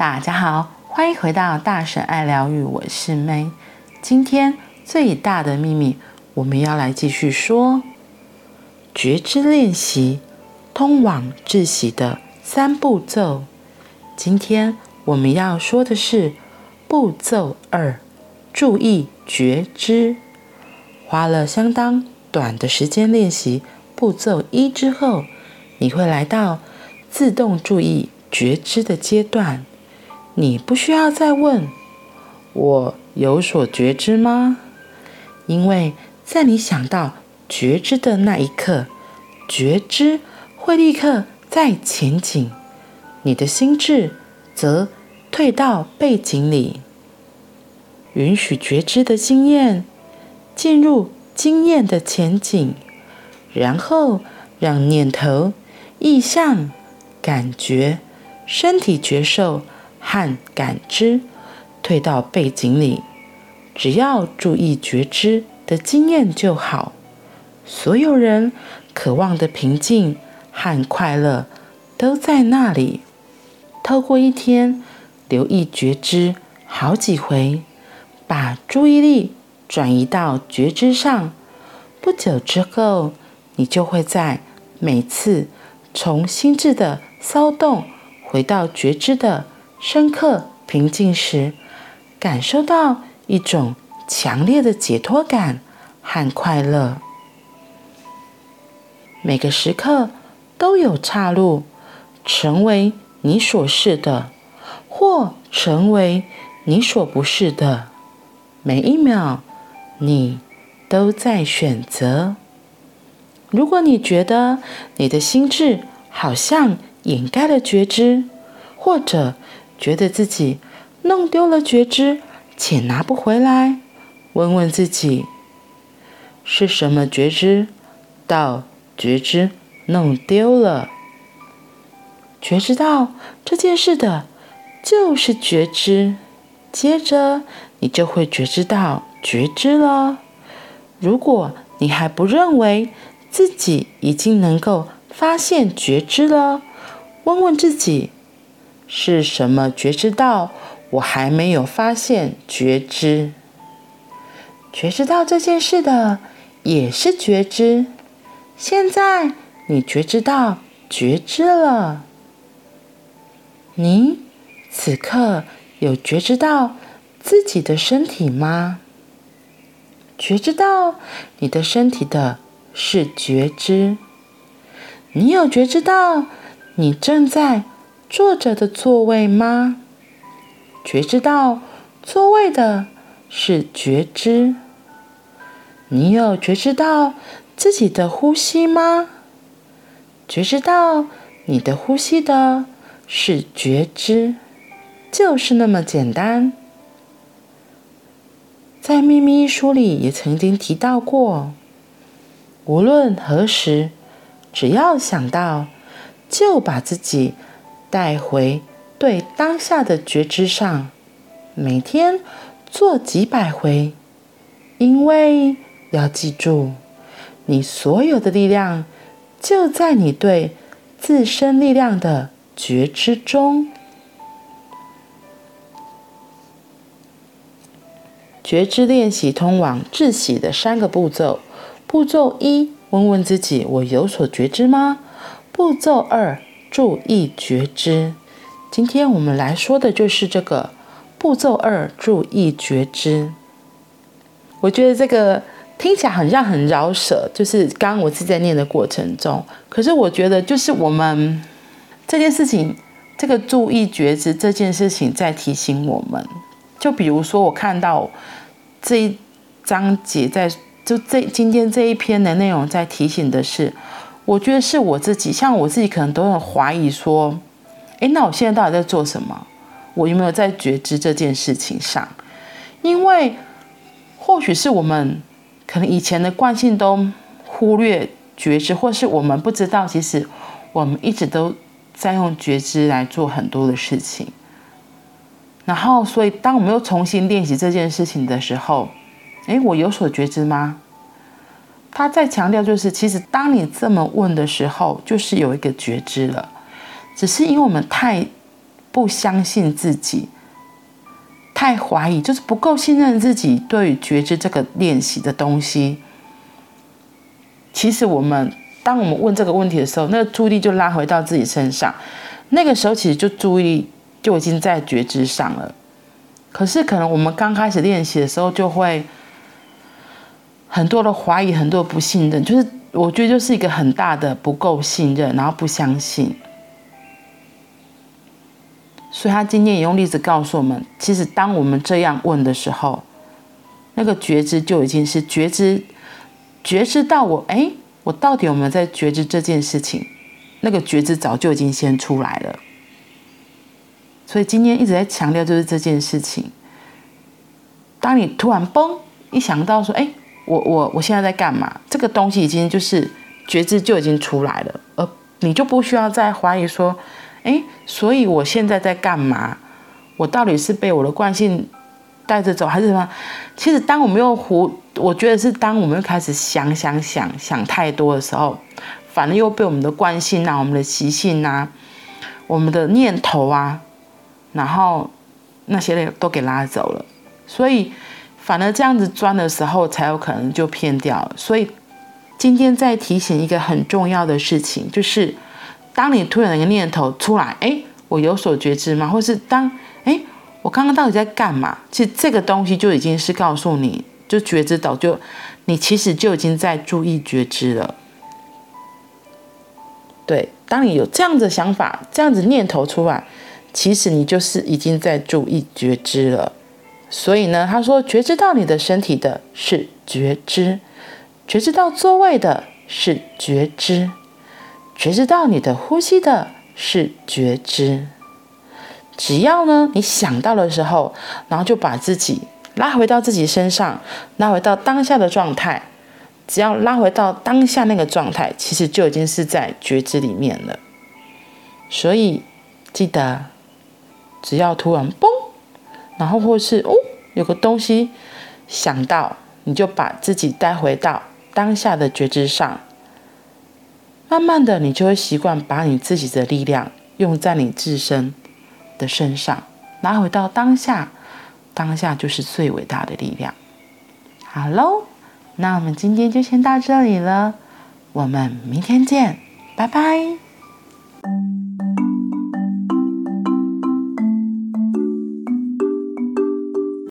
大家好，欢迎回到大婶爱疗愈，我是 May。今天最大的秘密，我们要来继续说觉知练习，通往窒息的三步骤。今天我们要说的是步骤二，注意觉知。花了相当短的时间练习步骤一之后，你会来到自动注意觉知的阶段。你不需要再问“我有所觉知吗？”因为在你想到觉知的那一刻，觉知会立刻在前景，你的心智则退到背景里，允许觉知的经验进入经验的前景，然后让念头、意象、感觉、身体觉受。和感知退到背景里，只要注意觉知的经验就好。所有人渴望的平静和快乐都在那里。透过一天留意觉知好几回，把注意力转移到觉知上，不久之后，你就会在每次从心智的骚动回到觉知的。深刻平静时，感受到一种强烈的解脱感和快乐。每个时刻都有岔路，成为你所是的，或成为你所不是的。每一秒，你都在选择。如果你觉得你的心智好像掩盖了觉知，或者觉得自己弄丢了觉知，且拿不回来，问问自己：是什么觉知到觉知弄丢了？觉知到这件事的，就是觉知。接着，你就会觉知到觉知了。如果你还不认为自己已经能够发现觉知了，问问自己。是什么觉知到我还没有发现觉知？觉知到这件事的也是觉知。现在你觉知到觉知了。你此刻有觉知到自己的身体吗？觉知到你的身体的是觉知。你有觉知到你正在坐着的座位吗？觉知到座位的是觉知。你有觉知到自己的呼吸吗？觉知到你的呼吸的是觉知，就是那么简单。在《秘密》书里也曾经提到过，无论何时，只要想到，就把自己。带回对当下的觉知上，每天做几百回，因为要记住，你所有的力量就在你对自身力量的觉知中。觉知练习通往自喜的三个步骤：步骤一，问问自己：我有所觉知吗？步骤二。注意觉知，今天我们来说的就是这个步骤二：注意觉知。我觉得这个听起来很像很饶舌，就是刚刚我自己在念的过程中，可是我觉得就是我们这件事情，这个注意觉知这件事情在提醒我们。就比如说，我看到这一章节在就这今天这一篇的内容在提醒的是。我觉得是我自己，像我自己可能都很怀疑说，诶，那我现在到底在做什么？我有没有在觉知这件事情上？因为或许是我们可能以前的惯性都忽略觉知，或是我们不知道，其实我们一直都在用觉知来做很多的事情。然后，所以当我们又重新练习这件事情的时候，诶，我有所觉知吗？他在强调，就是其实当你这么问的时候，就是有一个觉知了，只是因为我们太不相信自己，太怀疑，就是不够信任自己。对于觉知这个练习的东西，其实我们当我们问这个问题的时候，那个注意力就拉回到自己身上。那个时候，其实就注意力就已经在觉知上了。可是，可能我们刚开始练习的时候，就会很多的怀疑，很多不信任，就是我觉得就是一个很大的不够信任，然后不相信。所以他今天也用例子告诉我们，其实当我们这样问的时候，那个觉知就已经是觉知，觉知到我，哎，我到底有没有在觉知这件事情？那个觉知早就已经先出来了。所以今天一直在强调就是这件事情。当你突然嘣一想到说，哎，我我我现在在干嘛？这个东西已经就是觉知就已经出来了，而你就不需要再怀疑说。哎，所以我现在在干嘛？我到底是被我的惯性带着走，还是什么？其实，当我们又胡，我觉得是当我们又开始想想想想太多的时候，反而又被我们的惯性啊、我们的习性啊、我们的念头啊，然后那些都给拉走了。所以，反而这样子钻的时候，才有可能就偏掉。所以，今天再提醒一个很重要的事情，就是。当你突然一个念头出来，哎，我有所觉知吗？或是当，哎，我刚刚到底在干嘛？其实这个东西就已经是告诉你，就觉知到，就你其实就已经在注意觉知了。对，当你有这样的想法、这样子念头出来，其实你就是已经在注意觉知了。所以呢，他说，觉知到你的身体的是觉知，觉知到座位的是觉知。觉知到你的呼吸的是觉知，只要呢你想到的时候，然后就把自己拉回到自己身上，拉回到当下的状态。只要拉回到当下那个状态，其实就已经是在觉知里面了。所以记得，只要突然嘣，然后或是哦有个东西想到，你就把自己带回到当下的觉知上。慢慢的，你就会习惯把你自己的力量用在你自身的身上，拿回到当下，当下就是最伟大的力量。好喽，那我们今天就先到这里了，我们明天见，拜拜。